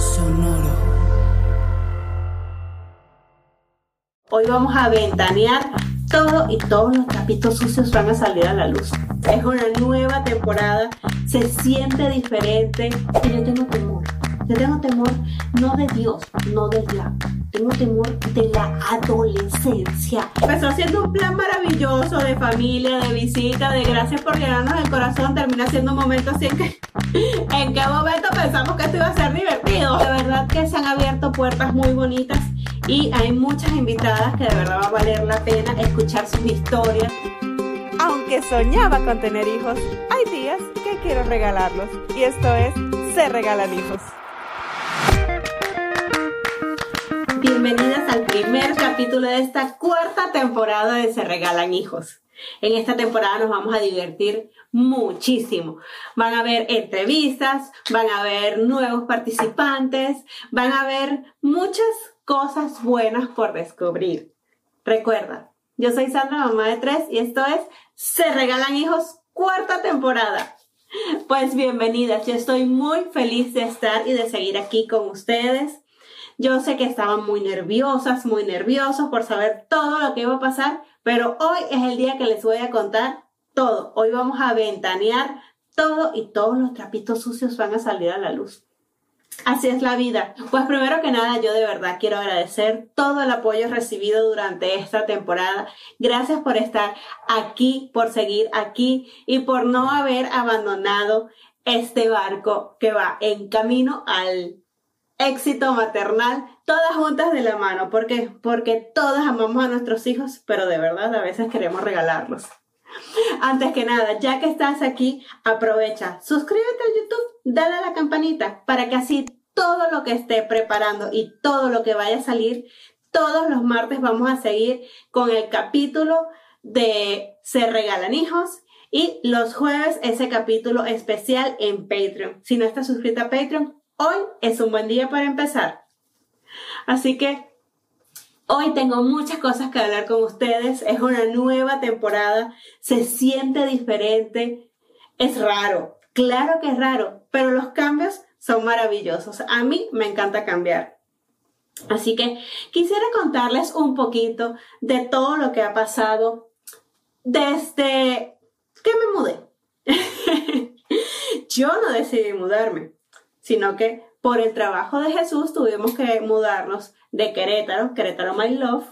Sonoro. Hoy vamos a ventanear todo y todos los trapitos sucios van a salir a la luz. Es una nueva temporada, se siente diferente y yo tengo temor. Yo tengo temor no de Dios, no del diablo. Tengo temor de la adolescencia. Empezó siendo un plan maravilloso de familia, de visita, de gracias por llenarnos el corazón. Termina siendo un momento así en que, en qué momento pensamos que esto iba a ser divertido. De verdad que se han abierto puertas muy bonitas y hay muchas invitadas que de verdad va a valer la pena escuchar sus historias. Aunque soñaba con tener hijos, hay días que quiero regalarlos. Y esto es Se Regalan Hijos. Bienvenidas al primer capítulo de esta cuarta temporada de Se Regalan Hijos. En esta temporada nos vamos a divertir muchísimo. Van a haber entrevistas, van a haber nuevos participantes, van a haber muchas cosas buenas por descubrir. Recuerda, yo soy Sandra, mamá de tres, y esto es Se Regalan Hijos, cuarta temporada. Pues bienvenidas, yo estoy muy feliz de estar y de seguir aquí con ustedes. Yo sé que estaban muy nerviosas, muy nerviosos por saber todo lo que iba a pasar, pero hoy es el día que les voy a contar todo. Hoy vamos a ventanear todo y todos los trapitos sucios van a salir a la luz. Así es la vida. Pues primero que nada, yo de verdad quiero agradecer todo el apoyo recibido durante esta temporada. Gracias por estar aquí, por seguir aquí y por no haber abandonado este barco que va en camino al éxito maternal, todas juntas de la mano. ¿Por qué? Porque todas amamos a nuestros hijos, pero de verdad a veces queremos regalarlos. Antes que nada, ya que estás aquí, aprovecha, suscríbete a YouTube, dale a la campanita para que así todo lo que esté preparando y todo lo que vaya a salir, todos los martes vamos a seguir con el capítulo de Se regalan hijos y los jueves ese capítulo especial en Patreon. Si no estás suscrita a Patreon, hoy es un buen día para empezar. Así que Hoy tengo muchas cosas que hablar con ustedes. Es una nueva temporada. Se siente diferente. Es raro. Claro que es raro, pero los cambios son maravillosos. A mí me encanta cambiar. Así que quisiera contarles un poquito de todo lo que ha pasado desde que me mudé. Yo no decidí mudarme, sino que por el trabajo de Jesús tuvimos que mudarnos de Querétaro, Querétaro My Love,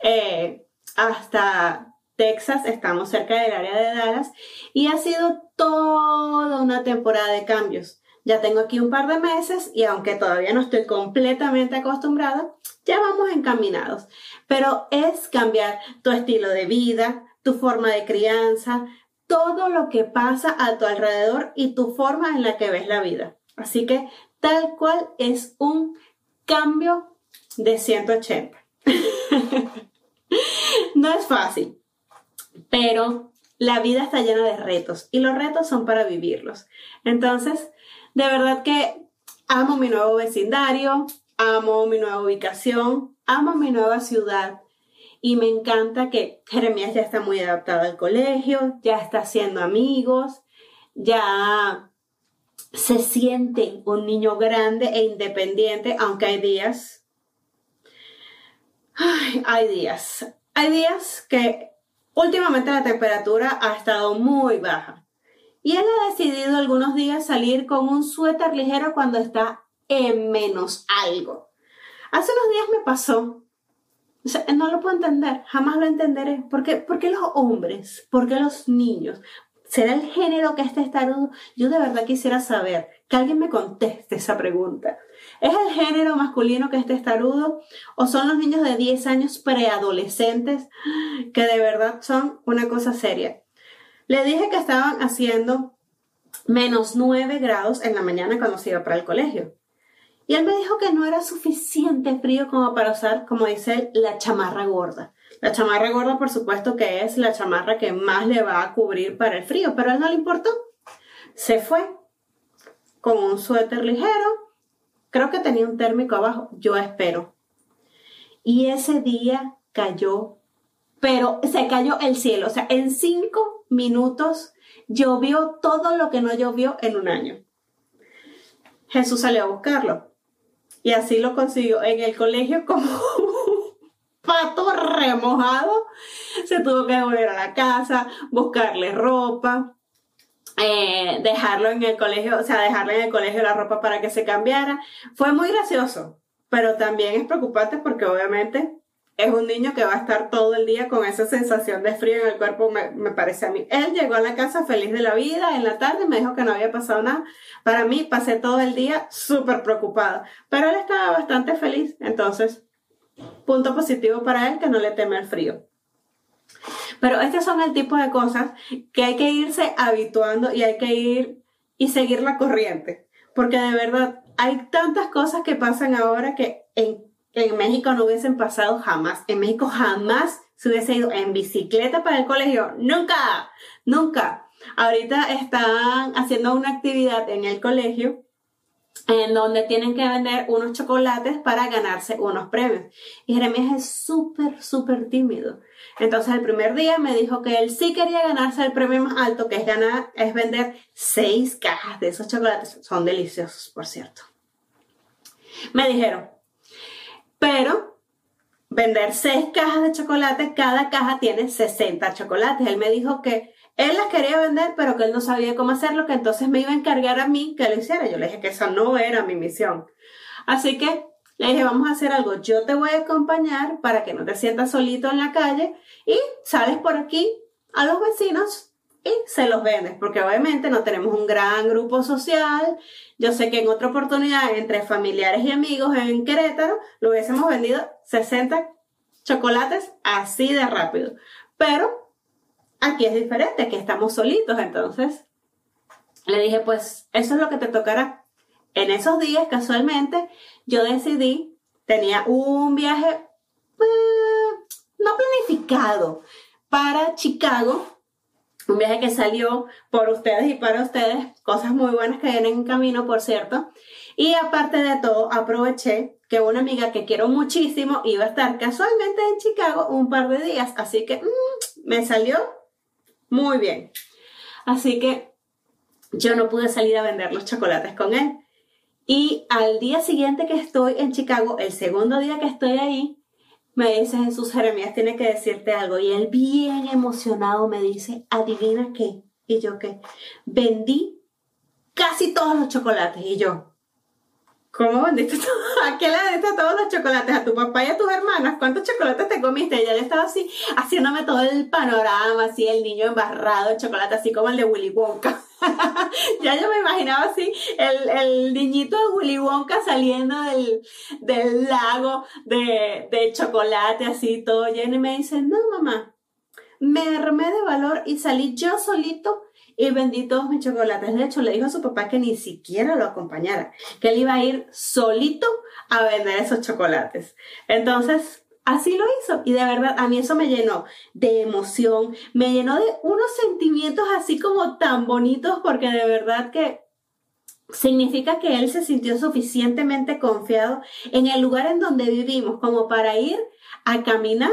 eh, hasta Texas, estamos cerca del área de Dallas, y ha sido toda una temporada de cambios. Ya tengo aquí un par de meses y aunque todavía no estoy completamente acostumbrada, ya vamos encaminados. Pero es cambiar tu estilo de vida, tu forma de crianza, todo lo que pasa a tu alrededor y tu forma en la que ves la vida. Así que tal cual es un cambio de 180. no es fácil, pero la vida está llena de retos y los retos son para vivirlos. Entonces, de verdad que amo mi nuevo vecindario, amo mi nueva ubicación, amo mi nueva ciudad. Y me encanta que Jeremías ya está muy adaptado al colegio, ya está haciendo amigos, ya se siente un niño grande e independiente, aunque hay días. Ay, hay días. Hay días que últimamente la temperatura ha estado muy baja. Y él ha decidido algunos días salir con un suéter ligero cuando está en menos algo. Hace unos días me pasó. No lo puedo entender, jamás lo entenderé. ¿Por qué, ¿Por qué los hombres? ¿Por qué los niños? ¿Será el género que está estarudo? Yo de verdad quisiera saber, que alguien me conteste esa pregunta. ¿Es el género masculino que está estarudo o son los niños de 10 años preadolescentes que de verdad son una cosa seria? Le dije que estaban haciendo menos 9 grados en la mañana cuando se iba para el colegio. Y él me dijo que no era suficiente frío como para usar, como dice él, la chamarra gorda. La chamarra gorda, por supuesto, que es la chamarra que más le va a cubrir para el frío, pero a él no le importó. Se fue con un suéter ligero. Creo que tenía un térmico abajo, yo espero. Y ese día cayó, pero se cayó el cielo. O sea, en cinco minutos llovió todo lo que no llovió en un año. Jesús salió a buscarlo. Y así lo consiguió en el colegio como pato remojado. Se tuvo que volver a la casa, buscarle ropa, eh, dejarlo en el colegio, o sea, dejarle en el colegio la ropa para que se cambiara. Fue muy gracioso, pero también es preocupante porque obviamente es un niño que va a estar todo el día con esa sensación de frío en el cuerpo, me, me, parece a mí. Él llegó a la casa feliz de la vida, en la tarde me dijo que no había pasado nada. Para mí pasé todo el día súper preocupada, pero él estaba bastante feliz, entonces Punto positivo para él que no le teme el frío. Pero estos son el tipo de cosas que hay que irse habituando y hay que ir y seguir la corriente. Porque de verdad hay tantas cosas que pasan ahora que en, en México no hubiesen pasado jamás. En México jamás se hubiese ido en bicicleta para el colegio. Nunca, nunca. Ahorita están haciendo una actividad en el colegio en donde tienen que vender unos chocolates para ganarse unos premios. Y Jeremías es súper, súper tímido. Entonces el primer día me dijo que él sí quería ganarse el premio más alto, que es ganar, es vender seis cajas de esos chocolates. Son deliciosos, por cierto. Me dijeron, pero vender seis cajas de chocolate, cada caja tiene 60 chocolates. Él me dijo que él las quería vender, pero que él no sabía cómo hacerlo, que entonces me iba a encargar a mí que lo hiciera. Yo le dije que esa no era mi misión. Así que le dije, vamos a hacer algo. Yo te voy a acompañar para que no te sientas solito en la calle y sales por aquí a los vecinos y se los vendes, porque obviamente no tenemos un gran grupo social. Yo sé que en otra oportunidad, entre familiares y amigos en Querétaro, lo hubiésemos vendido 60 chocolates así de rápido. Pero Aquí es diferente, aquí estamos solitos, entonces le dije, pues eso es lo que te tocará. En esos días, casualmente, yo decidí, tenía un viaje eh, no planificado para Chicago, un viaje que salió por ustedes y para ustedes, cosas muy buenas que vienen en camino, por cierto. Y aparte de todo, aproveché que una amiga que quiero muchísimo iba a estar casualmente en Chicago un par de días, así que mm, me salió muy bien. Así que yo no pude salir a vender los chocolates con él. Y al día siguiente que estoy en Chicago, el segundo día que estoy ahí, me dice Jesús Jeremías, tiene que decirte algo. Y él bien emocionado me dice, adivina qué. Y yo qué. Vendí casi todos los chocolates. Y yo, ¿Cómo vendiste ¿A qué le vendiste todos los chocolates? ¿A tu papá y a tus hermanas? ¿Cuántos chocolates te comiste? Y ya le estaba así, haciéndome todo el panorama, así, el niño embarrado de chocolate, así como el de Willy Wonka. ya yo me imaginaba así, el, el, niñito de Willy Wonka saliendo del, del lago de, de chocolate, así, todo lleno. Y me dice, no, mamá, me armé de valor y salí yo solito y vendí todos mis chocolates. De hecho, le dijo a su papá que ni siquiera lo acompañara, que él iba a ir solito a vender esos chocolates. Entonces, así lo hizo y de verdad a mí eso me llenó de emoción, me llenó de unos sentimientos así como tan bonitos porque de verdad que significa que él se sintió suficientemente confiado en el lugar en donde vivimos como para ir a caminar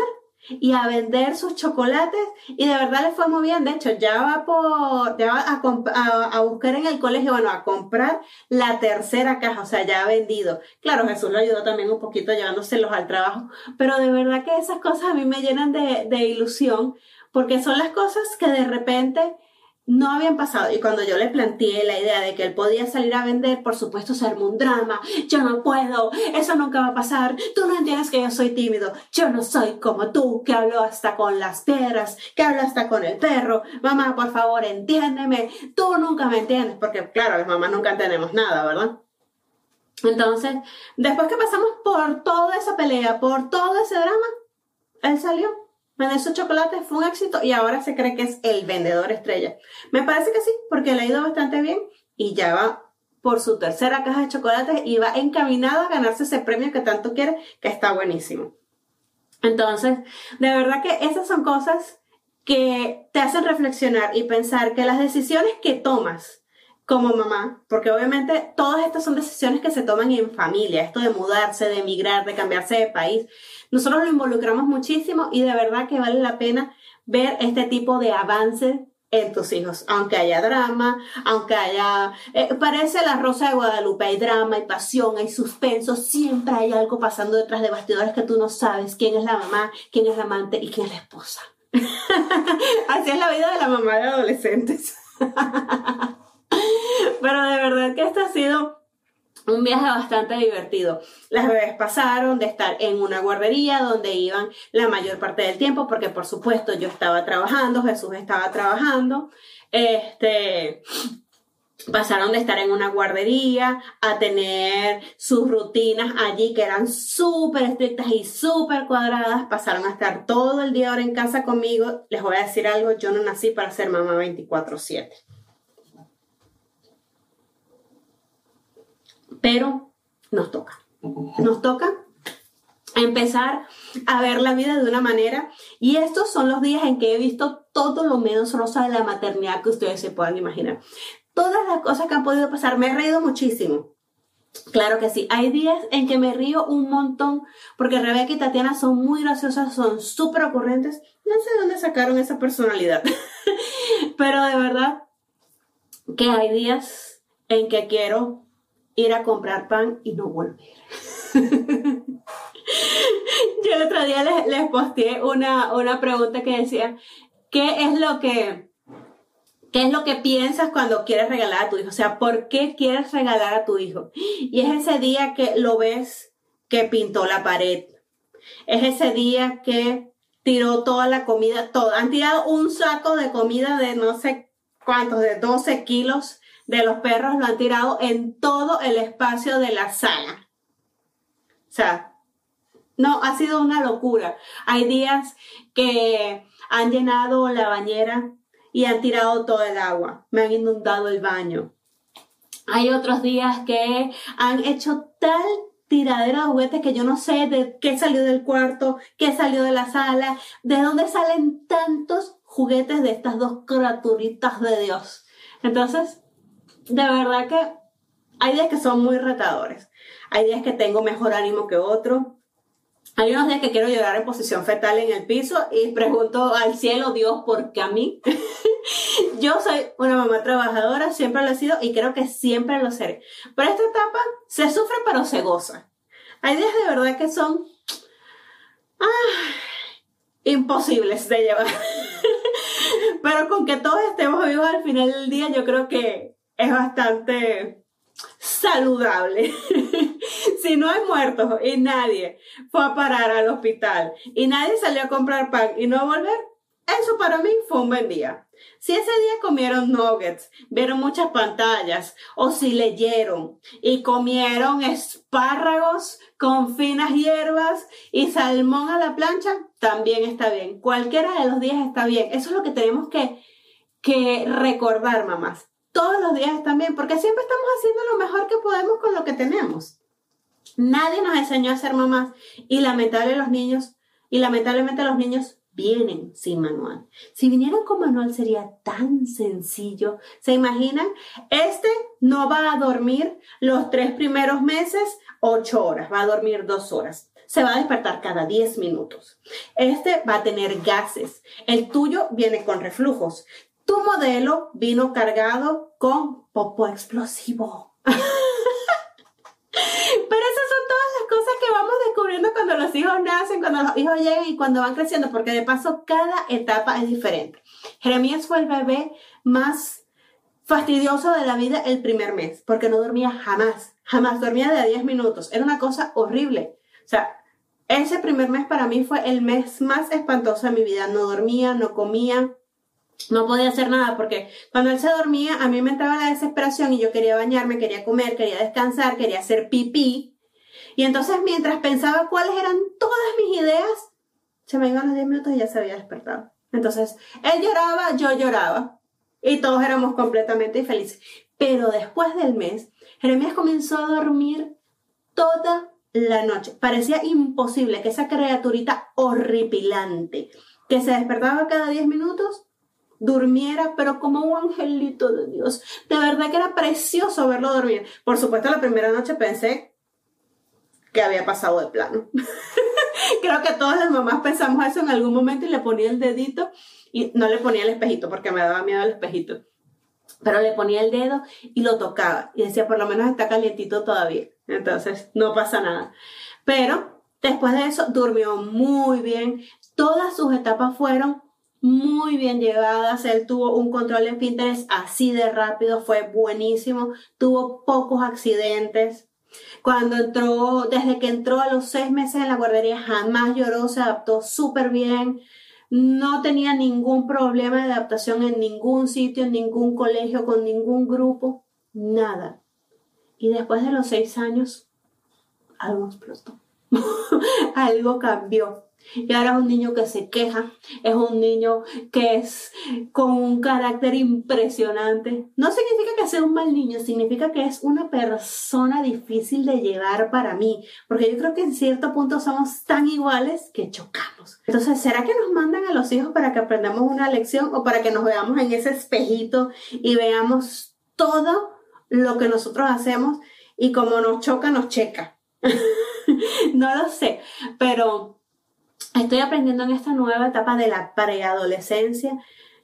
y a vender sus chocolates y de verdad le fue muy bien. De hecho, ya va por, ya va a, a, buscar en el colegio, bueno, a comprar la tercera caja, o sea, ya ha vendido. Claro, Jesús lo ayudó también un poquito llevándoselos al trabajo, pero de verdad que esas cosas a mí me llenan de, de ilusión porque son las cosas que de repente no habían pasado. Y cuando yo le planteé la idea de que él podía salir a vender, por supuesto se armó un drama. Yo no puedo, eso nunca va a pasar. Tú no entiendes que yo soy tímido. Yo no soy como tú, que hablo hasta con las piedras, que hablo hasta con el perro. Mamá, por favor, entiéndeme. Tú nunca me entiendes, porque claro, las mamás nunca entendemos nada, ¿verdad? Entonces, después que pasamos por toda esa pelea, por todo ese drama, él salió Su chocolate, fue un éxito y ahora se cree que es el vendedor estrella. Me parece que sí, porque le ha ido bastante bien y ya va por su tercera caja de chocolates y va encaminado a ganarse ese premio que tanto quiere, que está buenísimo. Entonces, de verdad que esas son cosas que te hacen reflexionar y pensar que las decisiones que tomas como mamá, porque obviamente todas estas son decisiones que se toman en familia, esto de mudarse, de emigrar, de cambiarse de país, nosotros lo involucramos muchísimo y de verdad que vale la pena ver este tipo de avances en tus hijos, aunque haya drama, aunque haya, eh, parece la rosa de Guadalupe, hay drama, hay pasión, hay suspenso, siempre hay algo pasando detrás de bastidores que tú no sabes quién es la mamá, quién es la amante y quién es la esposa. Así es la vida de la mamá de adolescentes. Pero de verdad que este ha sido un viaje bastante divertido. Las bebés pasaron de estar en una guardería donde iban la mayor parte del tiempo, porque por supuesto yo estaba trabajando, Jesús estaba trabajando. Este, pasaron de estar en una guardería a tener sus rutinas allí que eran súper estrictas y súper cuadradas, pasaron a estar todo el día ahora en casa conmigo. Les voy a decir algo, yo no nací para ser mamá 24/7. Pero nos toca, nos toca empezar a ver la vida de una manera y estos son los días en que he visto todo lo menos rosa de la maternidad que ustedes se puedan imaginar todas las cosas que han podido pasar. Me he reído muchísimo. Claro que sí. Hay días en que me río un montón porque Rebeca y Tatiana son muy graciosas, son súper ocurrentes. No sé de dónde sacaron esa personalidad. Pero de verdad que hay días en que quiero ir a comprar pan y no volver. Yo el otro día les, les posteé una, una pregunta que decía, ¿qué es lo que ¿Qué es lo que piensas cuando quieres regalar a tu hijo? O sea, ¿por qué quieres regalar a tu hijo? Y es ese día que lo ves que pintó la pared. Es ese día que tiró toda la comida, todo. Han tirado un saco de comida de no sé cuántos, de 12 kilos de los perros, lo han tirado en todo el espacio de la sala. O sea, no, ha sido una locura. Hay días que han llenado la bañera y han tirado todo el agua, me han inundado el baño. Hay otros días que han hecho tal tiradera de juguetes que yo no sé de qué salió del cuarto, qué salió de la sala, de dónde salen tantos juguetes de estas dos criaturitas de Dios. Entonces, de verdad que hay días que son muy retadores. Hay días que tengo mejor ánimo que otro. Hay unos días que quiero llorar en posición fetal en el piso y pregunto al cielo, Dios, ¿por qué a mí? Yo soy una mamá trabajadora, siempre lo he sido y creo que siempre lo seré. Pero esta etapa se sufre pero se goza. Hay días de verdad que son imposibles de llevar. pero con que todos estemos vivos al final del día, yo creo que es bastante saludable. si no hay muertos y nadie fue a parar al hospital y nadie salió a comprar pan y no volver, eso para mí fue un buen día. Si ese día comieron nuggets, vieron muchas pantallas, o si leyeron y comieron espárragos con finas hierbas y salmón a la plancha, también está bien. Cualquiera de los días está bien. Eso es lo que tenemos que, que recordar, mamás todos los días también, porque siempre estamos haciendo lo mejor que podemos con lo que tenemos. Nadie nos enseñó a ser mamás y lamentable los niños y lamentablemente los niños vienen sin manual. Si vinieran con manual sería tan sencillo. ¿Se imaginan? Este no va a dormir los tres primeros meses ocho horas, va a dormir dos horas. Se va a despertar cada diez minutos. Este va a tener gases. El tuyo viene con reflujos. Tu modelo vino cargado con popo explosivo. Pero esas son todas las cosas que vamos descubriendo cuando los hijos nacen, cuando los hijos llegan y cuando van creciendo, porque de paso cada etapa es diferente. Jeremías fue el bebé más fastidioso de la vida el primer mes, porque no dormía jamás, jamás dormía de 10 minutos. Era una cosa horrible. O sea, ese primer mes para mí fue el mes más espantoso de mi vida. No dormía, no comía, no podía hacer nada porque cuando él se dormía a mí me entraba la desesperación y yo quería bañarme, quería comer, quería descansar, quería hacer pipí. Y entonces mientras pensaba cuáles eran todas mis ideas, Se me iban los 10 minutos y ya se había despertado. Entonces, él lloraba, yo lloraba. Y todos éramos completamente felices. Pero después del mes, Jeremías comenzó a dormir toda la noche. Parecía imposible que esa criaturita horripilante, que se despertaba cada 10 minutos, durmiera, pero como un angelito de Dios. De verdad que era precioso verlo dormir. Por supuesto, la primera noche pensé que había pasado de plano. Creo que todas las mamás pensamos eso en algún momento y le ponía el dedito y no le ponía el espejito porque me daba miedo el espejito. Pero le ponía el dedo y lo tocaba y decía, por lo menos está calientito todavía. Entonces, no pasa nada. Pero después de eso, durmió muy bien. Todas sus etapas fueron muy bien llevadas. Él tuvo un control en Pinterest así de rápido, fue buenísimo. Tuvo pocos accidentes. Cuando entró, desde que entró a los seis meses en la guardería, jamás lloró, se adaptó súper bien. No tenía ningún problema de adaptación en ningún sitio, en ningún colegio, con ningún grupo, nada. Y después de los seis años, algo explotó. algo cambió. Y ahora es un niño que se queja, es un niño que es con un carácter impresionante. No significa que sea un mal niño, significa que es una persona difícil de llevar para mí, porque yo creo que en cierto punto somos tan iguales que chocamos. Entonces, ¿será que nos mandan a los hijos para que aprendamos una lección o para que nos veamos en ese espejito y veamos todo lo que nosotros hacemos y como nos choca, nos checa? no lo sé, pero estoy aprendiendo en esta nueva etapa de la preadolescencia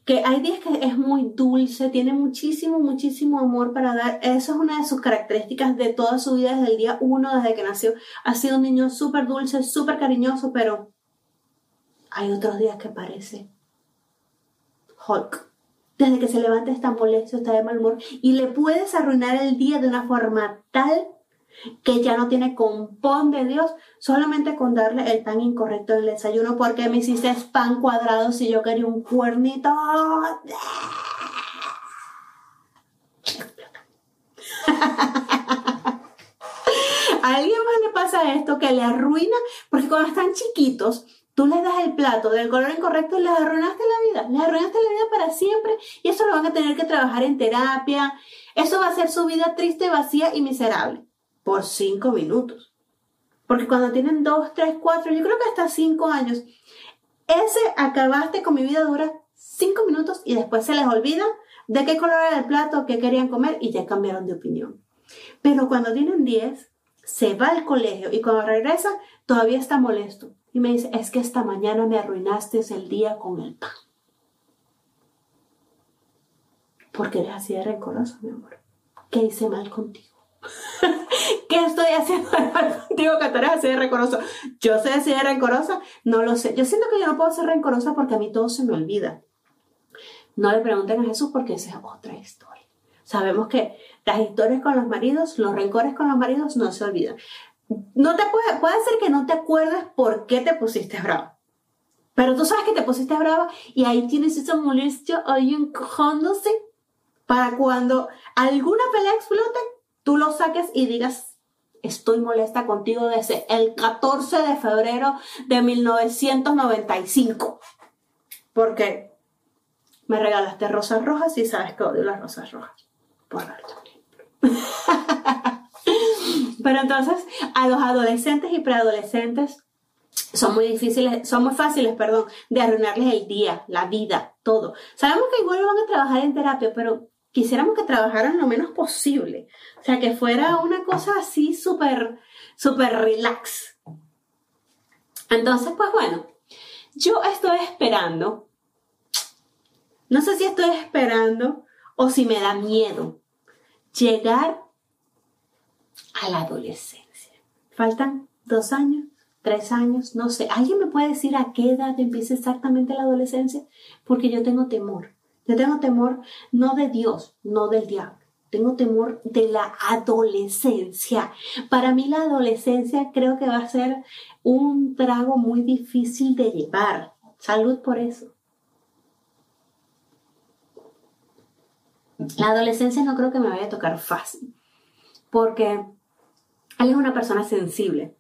que hay días que es muy dulce, tiene muchísimo, muchísimo amor para dar. Eso es una de sus características de toda su vida desde el día uno, desde que nació. Ha sido un niño súper dulce, súper cariñoso, pero hay otros días que parece Hulk. Desde que se levanta está molesto, está de mal humor y le puedes arruinar el día de una forma tal que ya no tiene compón de Dios, solamente con darle el pan incorrecto en el desayuno, porque me hiciste pan cuadrado si yo quería un cuernito. A alguien más le pasa esto que le arruina, porque cuando están chiquitos, tú les das el plato del color incorrecto y les arruinaste la vida, les arruinaste la vida para siempre y eso lo van a tener que trabajar en terapia, eso va a ser su vida triste, vacía y miserable por cinco minutos. Porque cuando tienen dos, tres, cuatro, yo creo que hasta cinco años, ese acabaste con mi vida dura cinco minutos y después se les olvida de qué color era el plato, qué querían comer y ya cambiaron de opinión. Pero cuando tienen diez, se va al colegio y cuando regresa todavía está molesto. Y me dice, es que esta mañana me arruinaste el día con el pan. Porque eres así de rencoroso, mi amor. ¿Qué hice mal contigo? ¿Qué estoy haciendo contigo eres así de rencoroso? Yo soy así de rencorosa, no lo sé. Yo siento que yo no puedo ser rencorosa porque a mí todo se me olvida. No le pregunten a Jesús porque esa es otra historia. Sabemos que las historias con los maridos, los rencores con los maridos no se olvidan. No te puede, puede ser que no te acuerdes por qué te pusiste bravo. Pero tú sabes que te pusiste brava y ahí tienes esa molestia ahí encojándose para cuando alguna pelea explote, tú lo saques y digas, estoy molesta contigo desde el 14 de febrero de 1995. Porque me regalaste rosas rojas y sabes que odio las rosas rojas. Por Pero entonces, a los adolescentes y preadolescentes son muy difíciles, son muy fáciles, perdón, de arruinarles el día, la vida, todo. Sabemos que igual van a trabajar en terapia, pero quisiéramos que trabajaran lo menos posible. O sea, que fuera una cosa así súper, súper relax. Entonces, pues bueno, yo estoy esperando, no sé si estoy esperando o si me da miedo llegar a la adolescencia. Faltan dos años, tres años, no sé. ¿Alguien me puede decir a qué edad empieza exactamente la adolescencia? Porque yo tengo temor. Yo tengo temor no de Dios, no del diablo. Tengo temor de la adolescencia. Para mí la adolescencia creo que va a ser un trago muy difícil de llevar. Salud por eso. La adolescencia no creo que me vaya a tocar fácil, porque él es una persona sensible,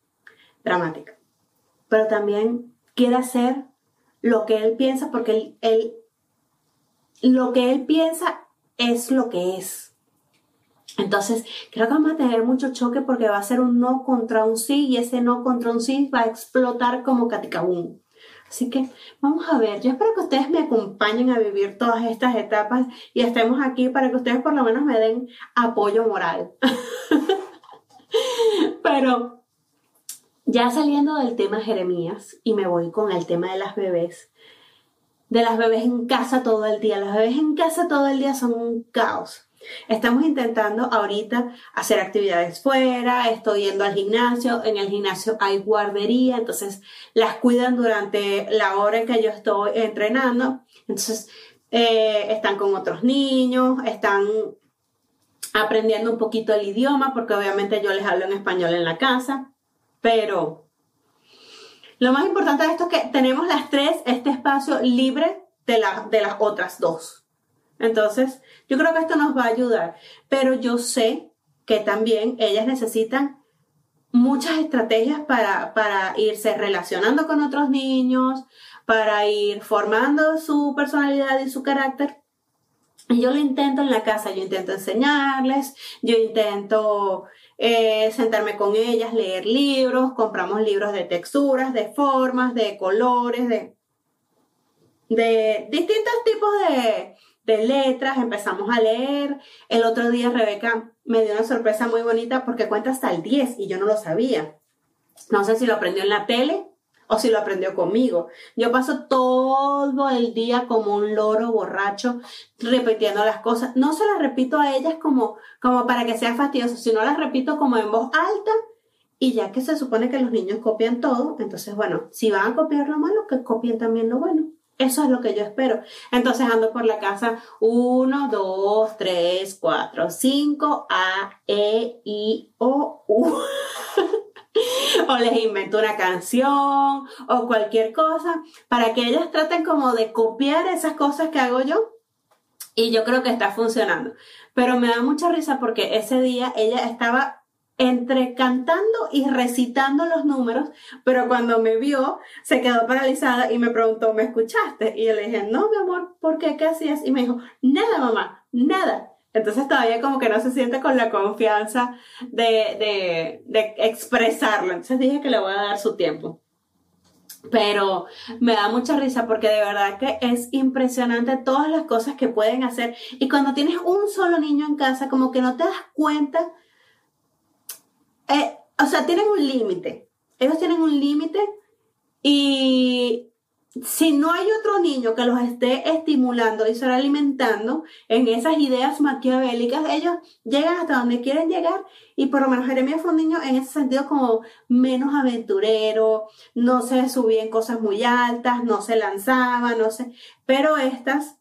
dramática, pero también quiere hacer lo que él piensa porque él, él lo que él piensa es lo que es. Entonces, creo que vamos a tener mucho choque porque va a ser un no contra un sí y ese no contra un sí va a explotar como caticabum. Así que vamos a ver, yo espero que ustedes me acompañen a vivir todas estas etapas y estemos aquí para que ustedes por lo menos me den apoyo moral. Pero ya saliendo del tema Jeremías y me voy con el tema de las bebés, de las bebés en casa todo el día. Las bebés en casa todo el día son un caos. Estamos intentando ahorita hacer actividades fuera, estoy yendo al gimnasio, en el gimnasio hay guardería, entonces las cuidan durante la hora en que yo estoy entrenando, entonces eh, están con otros niños, están aprendiendo un poquito el idioma, porque obviamente yo les hablo en español en la casa, pero lo más importante de esto es que tenemos las tres este espacio libre de, de las otras dos. Entonces, yo creo que esto nos va a ayudar, pero yo sé que también ellas necesitan muchas estrategias para, para irse relacionando con otros niños, para ir formando su personalidad y su carácter. Yo lo intento en la casa, yo intento enseñarles, yo intento eh, sentarme con ellas, leer libros, compramos libros de texturas, de formas, de colores, de, de distintos tipos de, de letras, empezamos a leer. El otro día Rebeca me dio una sorpresa muy bonita porque cuenta hasta el 10 y yo no lo sabía. No sé si lo aprendió en la tele o si lo aprendió conmigo. Yo paso todo el día como un loro borracho repitiendo las cosas. No se las repito a ellas como, como para que sea fastidioso, sino las repito como en voz alta. Y ya que se supone que los niños copian todo, entonces bueno, si van a copiar lo malo, que copien también lo bueno. Eso es lo que yo espero. Entonces ando por la casa 1, 2, 3, 4, 5, A, E, I, O, U. o les invento una canción o cualquier cosa para que ellas traten como de copiar esas cosas que hago yo. Y yo creo que está funcionando. Pero me da mucha risa porque ese día ella estaba entre cantando y recitando los números, pero cuando me vio se quedó paralizada y me preguntó, ¿me escuchaste? Y yo le dije, no, mi amor, ¿por qué? ¿Qué hacías? Y me dijo, nada, mamá, nada. Entonces todavía como que no se siente con la confianza de, de, de expresarlo. Entonces dije que le voy a dar su tiempo. Pero me da mucha risa porque de verdad que es impresionante todas las cosas que pueden hacer. Y cuando tienes un solo niño en casa, como que no te das cuenta eh, o sea, tienen un límite. Ellos tienen un límite y si no hay otro niño que los esté estimulando y se alimentando en esas ideas maquiavélicas, ellos llegan hasta donde quieren llegar. Y por lo menos Jeremías fue un niño en ese sentido como menos aventurero, no se subía en cosas muy altas, no se lanzaba, no sé, pero estas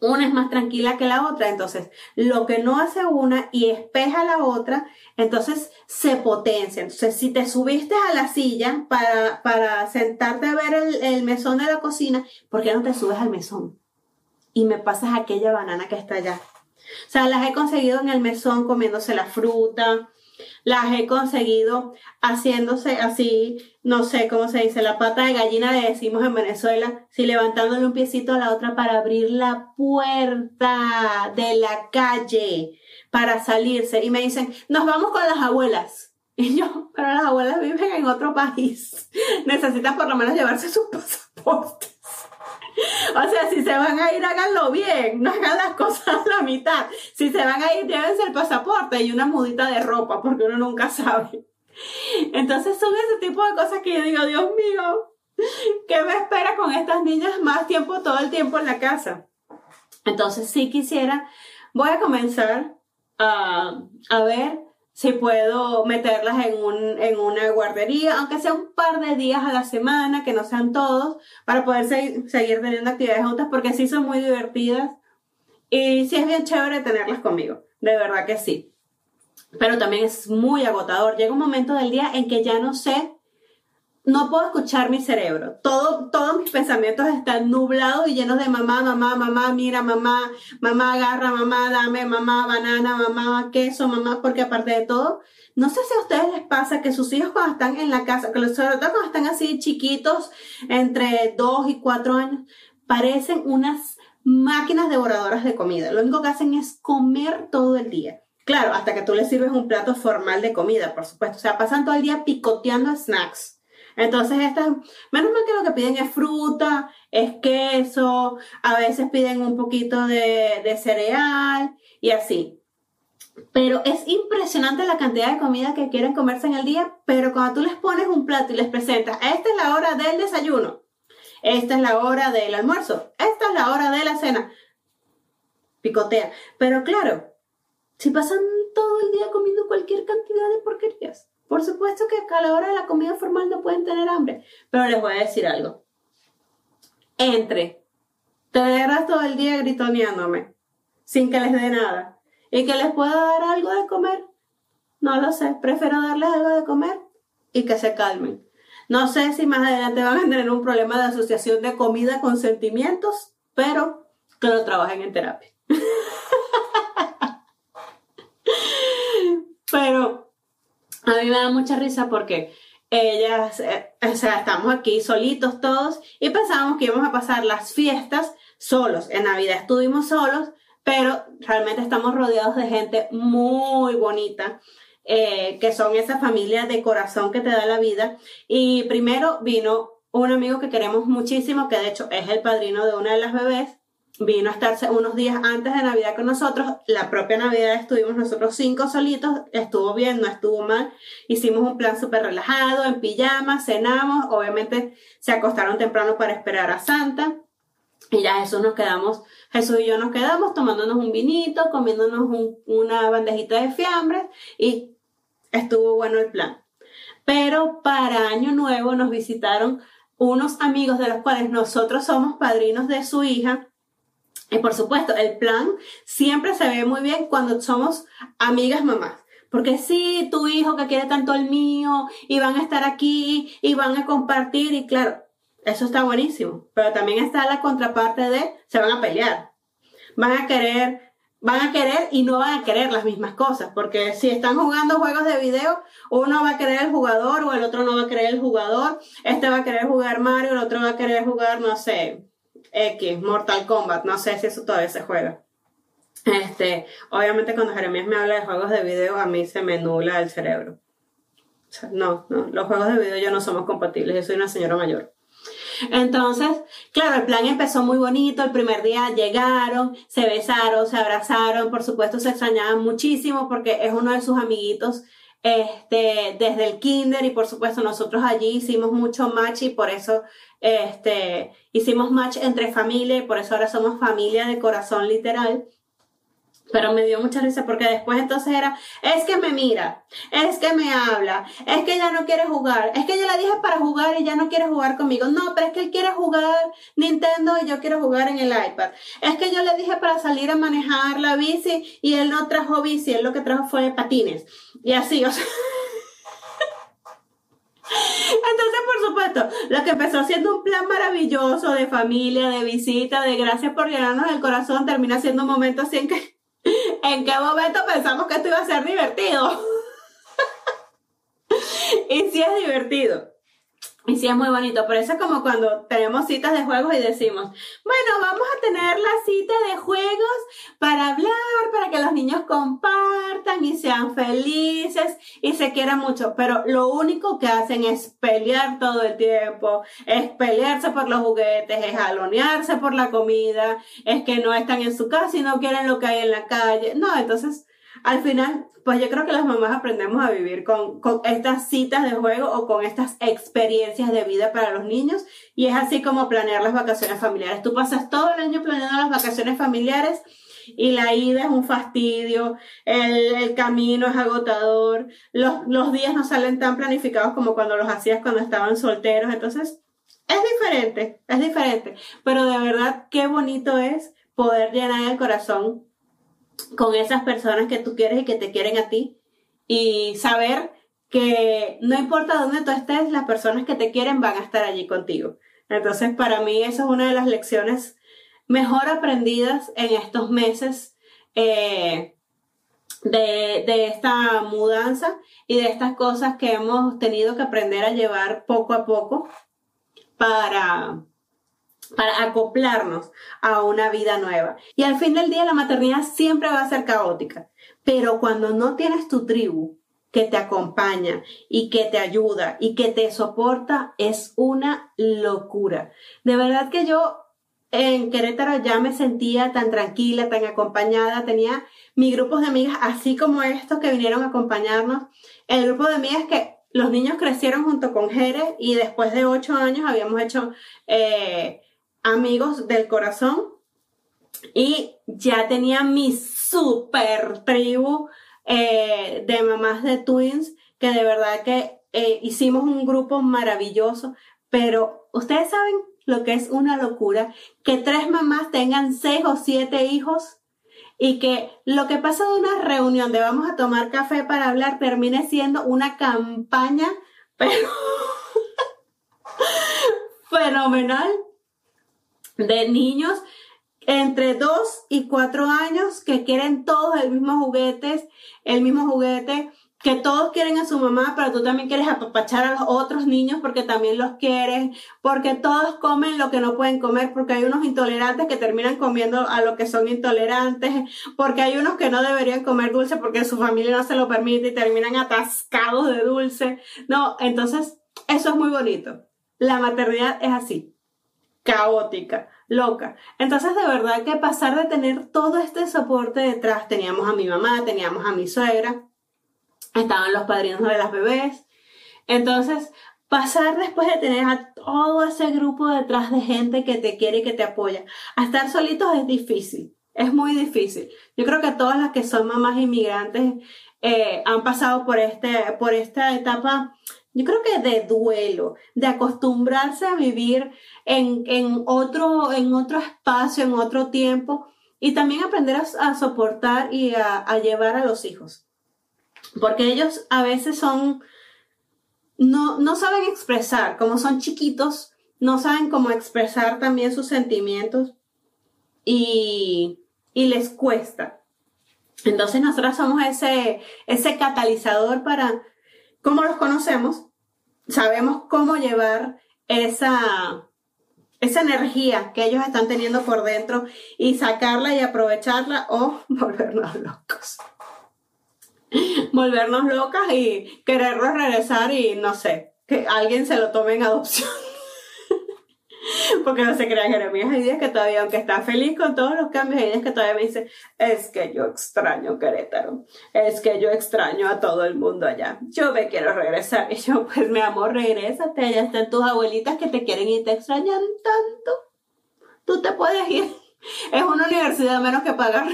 una es más tranquila que la otra, entonces lo que no hace una y espeja la otra, entonces se potencia. Entonces, si te subiste a la silla para, para sentarte a ver el, el mesón de la cocina, ¿por qué no te subes al mesón? Y me pasas aquella banana que está allá. O sea, las he conseguido en el mesón comiéndose la fruta, las he conseguido haciéndose así, no sé cómo se dice, la pata de gallina le decimos en Venezuela, si levantándole un piecito a la otra para abrir la puerta de la calle para salirse. Y me dicen, nos vamos con las abuelas. Y yo, pero las abuelas viven en otro país. Necesitan por lo menos llevarse sus pasaportes. O sea, si se van a ir, háganlo bien, no hagan las cosas a la mitad. Si se van a ir, llévense el pasaporte y una mudita de ropa, porque uno nunca sabe. Entonces son ese tipo de cosas que yo digo, Dios mío, ¿qué me espera con estas niñas más tiempo, todo el tiempo en la casa? Entonces, si quisiera, voy a comenzar a, a ver si puedo meterlas en, un, en una guardería, aunque sea un par de días a la semana, que no sean todos, para poder seguir teniendo actividades juntas, porque sí son muy divertidas y sí es bien chévere tenerlas conmigo, de verdad que sí. Pero también es muy agotador. Llega un momento del día en que ya no sé no puedo escuchar mi cerebro. Todo, todos mis pensamientos están nublados y llenos de mamá, mamá, mamá, mira, mamá, mamá, agarra, mamá, dame, mamá, banana, mamá, queso, mamá, porque aparte de todo, no sé si a ustedes les pasa que sus hijos cuando están en la casa, que sobre todo cuando están así chiquitos, entre 2 y 4 años, parecen unas máquinas devoradoras de comida. Lo único que hacen es comer todo el día. Claro, hasta que tú les sirves un plato formal de comida, por supuesto. O sea, pasan todo el día picoteando snacks. Entonces, estas, menos mal que lo que piden es fruta, es queso, a veces piden un poquito de, cereal y así. Pero es impresionante la cantidad de comida que quieren comerse en el día, pero cuando tú les pones un plato y les presentas, esta es la hora del desayuno, esta es la hora del almuerzo, esta es la hora de la cena, picotea. Pero claro, si pasan todo el día comiendo cualquier cantidad de porquerías, por supuesto que a la hora de la comida formal no pueden tener hambre, pero les voy a decir algo. Entre te agarras todo el día gritoneándome sin que les dé nada y que les pueda dar algo de comer, no lo sé, prefiero darles algo de comer y que se calmen. No sé si más adelante van a tener un problema de asociación de comida con sentimientos, pero que lo trabajen en terapia. pero a mí me da mucha risa porque ellas, eh, o sea, estamos aquí solitos todos y pensábamos que íbamos a pasar las fiestas solos. En Navidad estuvimos solos, pero realmente estamos rodeados de gente muy bonita. Eh, que son esa familia de corazón que te da la vida. Y primero vino un amigo que queremos muchísimo, que de hecho es el padrino de una de las bebés, vino a estarse unos días antes de Navidad con nosotros. La propia Navidad estuvimos nosotros cinco solitos, estuvo bien, no estuvo mal. Hicimos un plan súper relajado, en pijama, cenamos, obviamente se acostaron temprano para esperar a Santa. Y ya Jesús nos quedamos, Jesús y yo nos quedamos tomándonos un vinito, comiéndonos una bandejita de fiambres y estuvo bueno el plan. Pero para Año Nuevo nos visitaron unos amigos de los cuales nosotros somos padrinos de su hija y por supuesto, el plan siempre se ve muy bien cuando somos amigas mamás. Porque sí, tu hijo que quiere tanto el mío, y van a estar aquí, y van a compartir, y claro, eso está buenísimo. Pero también está la contraparte de, se van a pelear. Van a querer, van a querer y no van a querer las mismas cosas. Porque si están jugando juegos de video, uno va a querer el jugador, o el otro no va a querer el jugador. Este va a querer jugar Mario, el otro va a querer jugar, no sé, X, Mortal Kombat, no sé si eso todavía se juega. Este, obviamente cuando Jeremías me habla de juegos de video, a mí se me nubla el cerebro. no, no, los juegos de video ya no somos compatibles, yo soy una señora mayor. Entonces, claro, el plan empezó muy bonito, el primer día llegaron, se besaron, se abrazaron, por supuesto se extrañaban muchísimo porque es uno de sus amiguitos este, desde el kinder y por supuesto nosotros allí hicimos mucho match y por eso este, hicimos match entre familia y por eso ahora somos familia de corazón literal. Pero me dio mucha risa porque después entonces era, es que me mira, es que me habla, es que ya no quiere jugar, es que yo le dije para jugar y ya no quiere jugar conmigo. No, pero es que él quiere jugar Nintendo y yo quiero jugar en el iPad. Es que yo le dije para salir a manejar la bici y él no trajo bici, él lo que trajo fue patines. Y así, o sea. Entonces, por supuesto, lo que empezó siendo un plan maravilloso de familia, de visita, de gracias por llenarnos el corazón, termina siendo un momento así en que ¿En qué momento pensamos que esto iba a ser divertido? y sí es divertido. Y sí es muy bonito, pero eso es como cuando tenemos citas de juegos y decimos, bueno, vamos a tener la cita de juegos para hablar, para que los niños compartan y sean felices y se quieran mucho, pero lo único que hacen es pelear todo el tiempo, es pelearse por los juguetes, es jalonearse por la comida, es que no están en su casa y no quieren lo que hay en la calle. No, entonces al final, pues yo creo que las mamás aprendemos a vivir con, estas citas de juego o con estas experiencias de vida para los niños y es así como planear las vacaciones familiares. Tú pasas todo el año planeando las vacaciones familiares y la ida es un fastidio, el, el camino es agotador, los, los días no salen tan planificados como cuando los hacías cuando estaban solteros, entonces es diferente, es diferente, pero de verdad qué bonito es poder llenar el corazón con esas personas que tú quieres y que te quieren a ti y saber que no importa dónde tú estés, las personas que te quieren van a estar allí contigo. Entonces, para mí, eso es una de las lecciones mejor aprendidas en estos meses eh, de, de, esta mudanza y de estas cosas que hemos tenido que aprender a llevar poco a poco para, para acoplarnos a una vida nueva. Y al fin del día la maternidad siempre va a ser caótica, pero cuando no tienes tu tribu que te acompaña y que te ayuda y que te soporta, es una locura. De verdad que yo en Querétaro ya me sentía tan tranquila, tan acompañada, tenía mi grupo de amigas así como estos que vinieron a acompañarnos, el grupo de amigas que los niños crecieron junto con Jere y después de ocho años habíamos hecho eh, amigos del corazón y ya tenía mi super tribu eh, de mamás de twins que de verdad que eh, hicimos un grupo maravilloso, pero ustedes saben lo que es una locura, que tres mamás tengan seis o siete hijos y que lo que pasa de una reunión de vamos a tomar café para hablar termine siendo una campaña, pero fenomenal de niños entre 2 y 4 años que quieren todos el mismo juguete, el mismo juguete, que todos quieren a su mamá, pero tú también quieres apapachar a los otros niños porque también los quieres, porque todos comen lo que no pueden comer, porque hay unos intolerantes que terminan comiendo a lo que son intolerantes, porque hay unos que no deberían comer dulce porque su familia no se lo permite y terminan atascados de dulce. No, entonces eso es muy bonito. La maternidad es así, caótica loca. Entonces, de verdad que pasar de tener todo este soporte detrás, teníamos a mi mamá, teníamos a mi suegra, estaban los padrinos de las bebés. Entonces, pasar después de tener a todo ese grupo detrás de gente que te quiere y que te apoya, a estar solitos es difícil, es muy difícil. Yo creo que todas las que son mamás inmigrantes eh, han pasado por, este, por esta etapa yo creo que de duelo, de acostumbrarse a vivir en, en, otro, en otro espacio, en otro tiempo, y también aprender a, soportar y a, llevar a los hijos. Porque ellos a veces son, no, no saben expresar, como son chiquitos, no saben cómo expresar también sus sentimientos y, y les cuesta. Entonces nosotros somos ese, ese catalizador para como los conocemos, sabemos cómo llevar esa, esa energía que ellos están teniendo por dentro y sacarla y aprovecharla o volvernos locos. volvernos locas y quererlos regresar y no sé, que alguien se lo tome en adopción. Porque no se crean Jeremías, hay días que todavía, aunque está feliz con todos los cambios, hay días que todavía me dice, es que yo extraño Querétaro, es que yo extraño a todo el mundo allá, yo me quiero regresar. Y yo, pues mi amor, regrésate, allá están tus abuelitas que te quieren y te extrañan tanto. Tú te puedes ir. Es una universidad menos que pagar.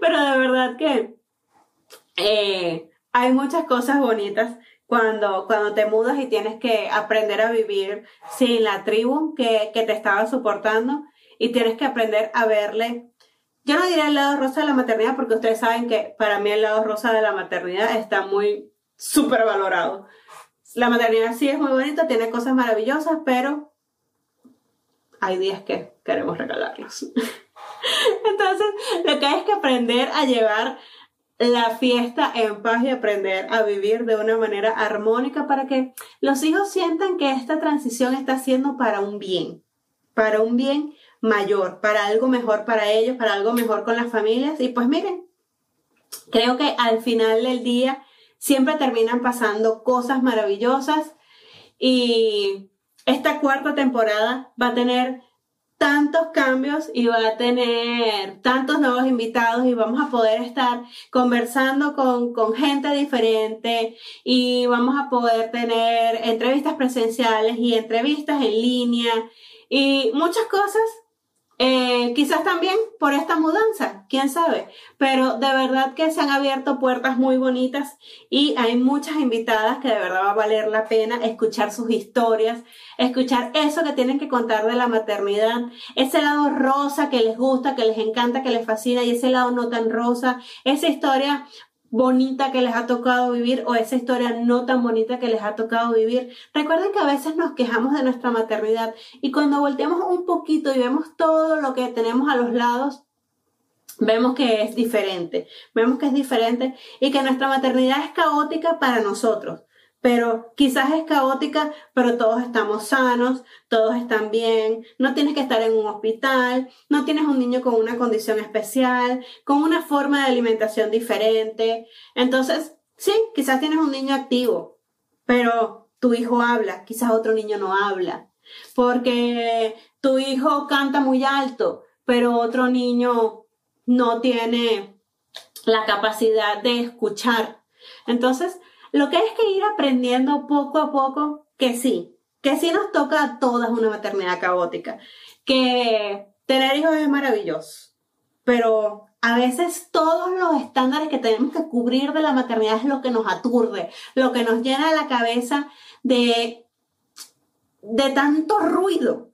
Pero de verdad que eh, hay muchas cosas bonitas cuando, cuando te mudas y tienes que aprender a vivir sin la tribu que, que te estaba soportando y tienes que aprender a verle. Yo no diré el lado rosa de la maternidad porque ustedes saben que para mí el lado rosa de la maternidad está muy súper valorado. La maternidad sí es muy bonita, tiene cosas maravillosas, pero hay días que queremos regalarlos. Entonces, lo que hay es que aprender a llevar la fiesta en paz y aprender a vivir de una manera armónica para que los hijos sientan que esta transición está siendo para un bien, para un bien mayor, para algo mejor para ellos, para algo mejor con las familias. Y pues miren, creo que al final del día siempre terminan pasando cosas maravillosas y esta cuarta temporada va a tener tantos cambios y va a tener tantos nuevos invitados y vamos a poder estar conversando con, con gente diferente y vamos a poder tener entrevistas presenciales y entrevistas en línea y muchas cosas eh, quizás también por esta mudanza, quién sabe, pero de verdad que se han abierto puertas muy bonitas y hay muchas invitadas que de verdad va a valer la pena escuchar sus historias, escuchar eso que tienen que contar de la maternidad, ese lado rosa que les gusta, que les encanta, que les fascina y ese lado no tan rosa, esa historia bonita que les ha tocado vivir o esa historia no tan bonita que les ha tocado vivir. Recuerden que a veces nos quejamos de nuestra maternidad y cuando volteamos un poquito y vemos todo lo que tenemos a los lados, vemos que es diferente, vemos que es diferente y que nuestra maternidad es caótica para nosotros pero quizás es caótica, pero todos estamos sanos, todos están bien, no tienes que estar en un hospital, no tienes un niño con una condición especial, con una forma de alimentación diferente. Entonces, sí, quizás tienes un niño activo, pero tu hijo habla, quizás otro niño no habla, porque tu hijo canta muy alto, pero otro niño no tiene la capacidad de escuchar. Entonces, lo que es que ir aprendiendo poco a poco que sí, que sí nos toca a todas una maternidad caótica, que tener hijos es maravilloso, pero a veces todos los estándares que tenemos que cubrir de la maternidad es lo que nos aturde, lo que nos llena la cabeza de, de tanto ruido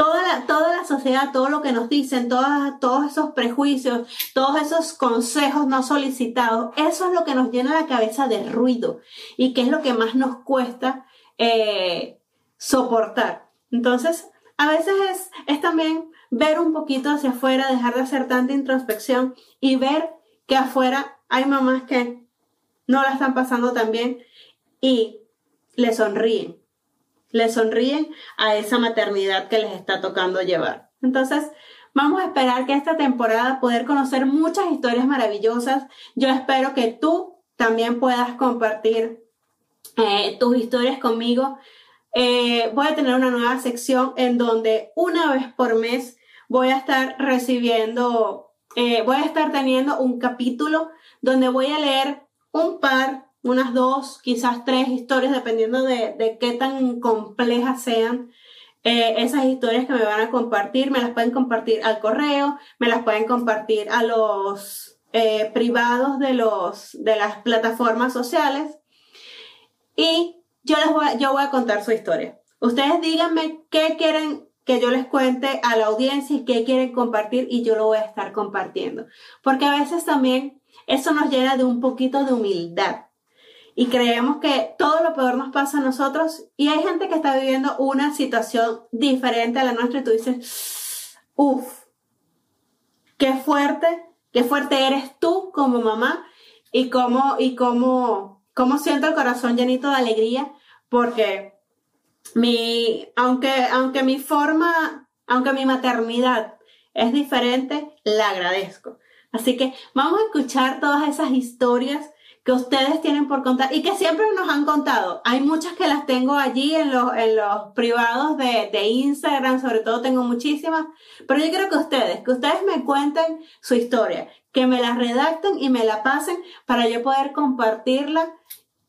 toda la, toda la sociedad, todo lo que nos dicen, todos esos prejuicios, todos esos consejos no solicitados, eso es lo que nos llena la cabeza de ruido y que es lo que más nos cuesta eh, soportar. Entonces, a veces es, es también ver un poquito hacia afuera, dejar de hacer tanta introspección y ver que afuera hay mamás que no la están pasando tan bien y le sonríen le sonríen a esa maternidad que les está tocando llevar. Entonces, vamos a esperar que esta temporada poder conocer muchas historias maravillosas. Yo espero que tú también puedas compartir eh, tus historias conmigo. Eh, voy a tener una nueva sección en donde una vez por mes voy a estar recibiendo, eh, voy a estar teniendo un capítulo donde voy a leer un par unas dos, quizás tres historias, dependiendo de, qué tan complejas sean. Eh, esas historias que me van a compartir, me las pueden compartir al correo, me las pueden compartir a los eh, privados de, los, de las plataformas sociales. Y yo les voy, yo voy a contar su historia. Ustedes díganme qué quieren que yo les cuente a la audiencia y qué quieren compartir y yo lo voy a estar compartiendo. Porque a veces también eso nos llena de un poquito de humildad y creemos que todo lo peor nos pasa a nosotros y hay gente que está viviendo una situación diferente a la nuestra y tú dices, uff, qué fuerte, qué fuerte eres tú como mamá y cómo, y cómo, cómo siento el corazón llenito de alegría porque mi, aunque, aunque mi forma, aunque mi maternidad es diferente, la agradezco. Así que vamos a escuchar todas esas historias que ustedes tienen por contar y que siempre nos han contado. Hay muchas que las tengo allí en los, en los privados de, de Instagram, sobre todo tengo muchísimas, pero yo quiero que ustedes, que ustedes me cuenten su historia, que me la redacten y me la pasen para yo poder compartirla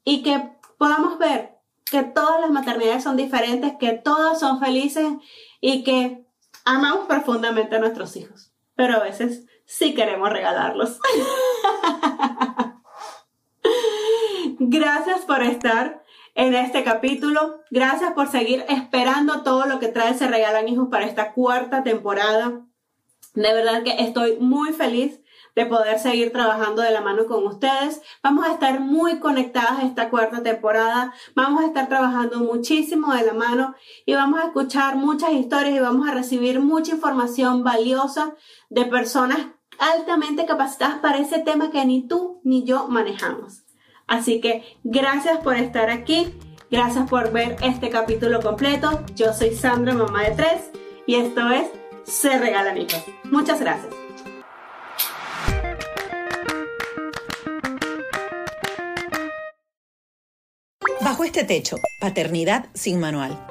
y que podamos ver que todas las maternidades son diferentes, que todas son felices y que amamos profundamente a nuestros hijos, pero a veces sí queremos regalarlos. Gracias por estar en este capítulo. Gracias por seguir esperando todo lo que trae Se Regalan Hijos para esta cuarta temporada. De verdad que estoy muy feliz de poder seguir trabajando de la mano con ustedes. Vamos a estar muy conectadas esta cuarta temporada. Vamos a estar trabajando muchísimo de la mano y vamos a escuchar muchas historias y vamos a recibir mucha información valiosa de personas altamente capacitadas para ese tema que ni tú ni yo manejamos. Así que gracias por estar aquí, gracias por ver este capítulo completo. Yo soy Sandra, mamá de tres, y esto es Se Regalan Hijos. Muchas gracias. Bajo este techo, paternidad sin manual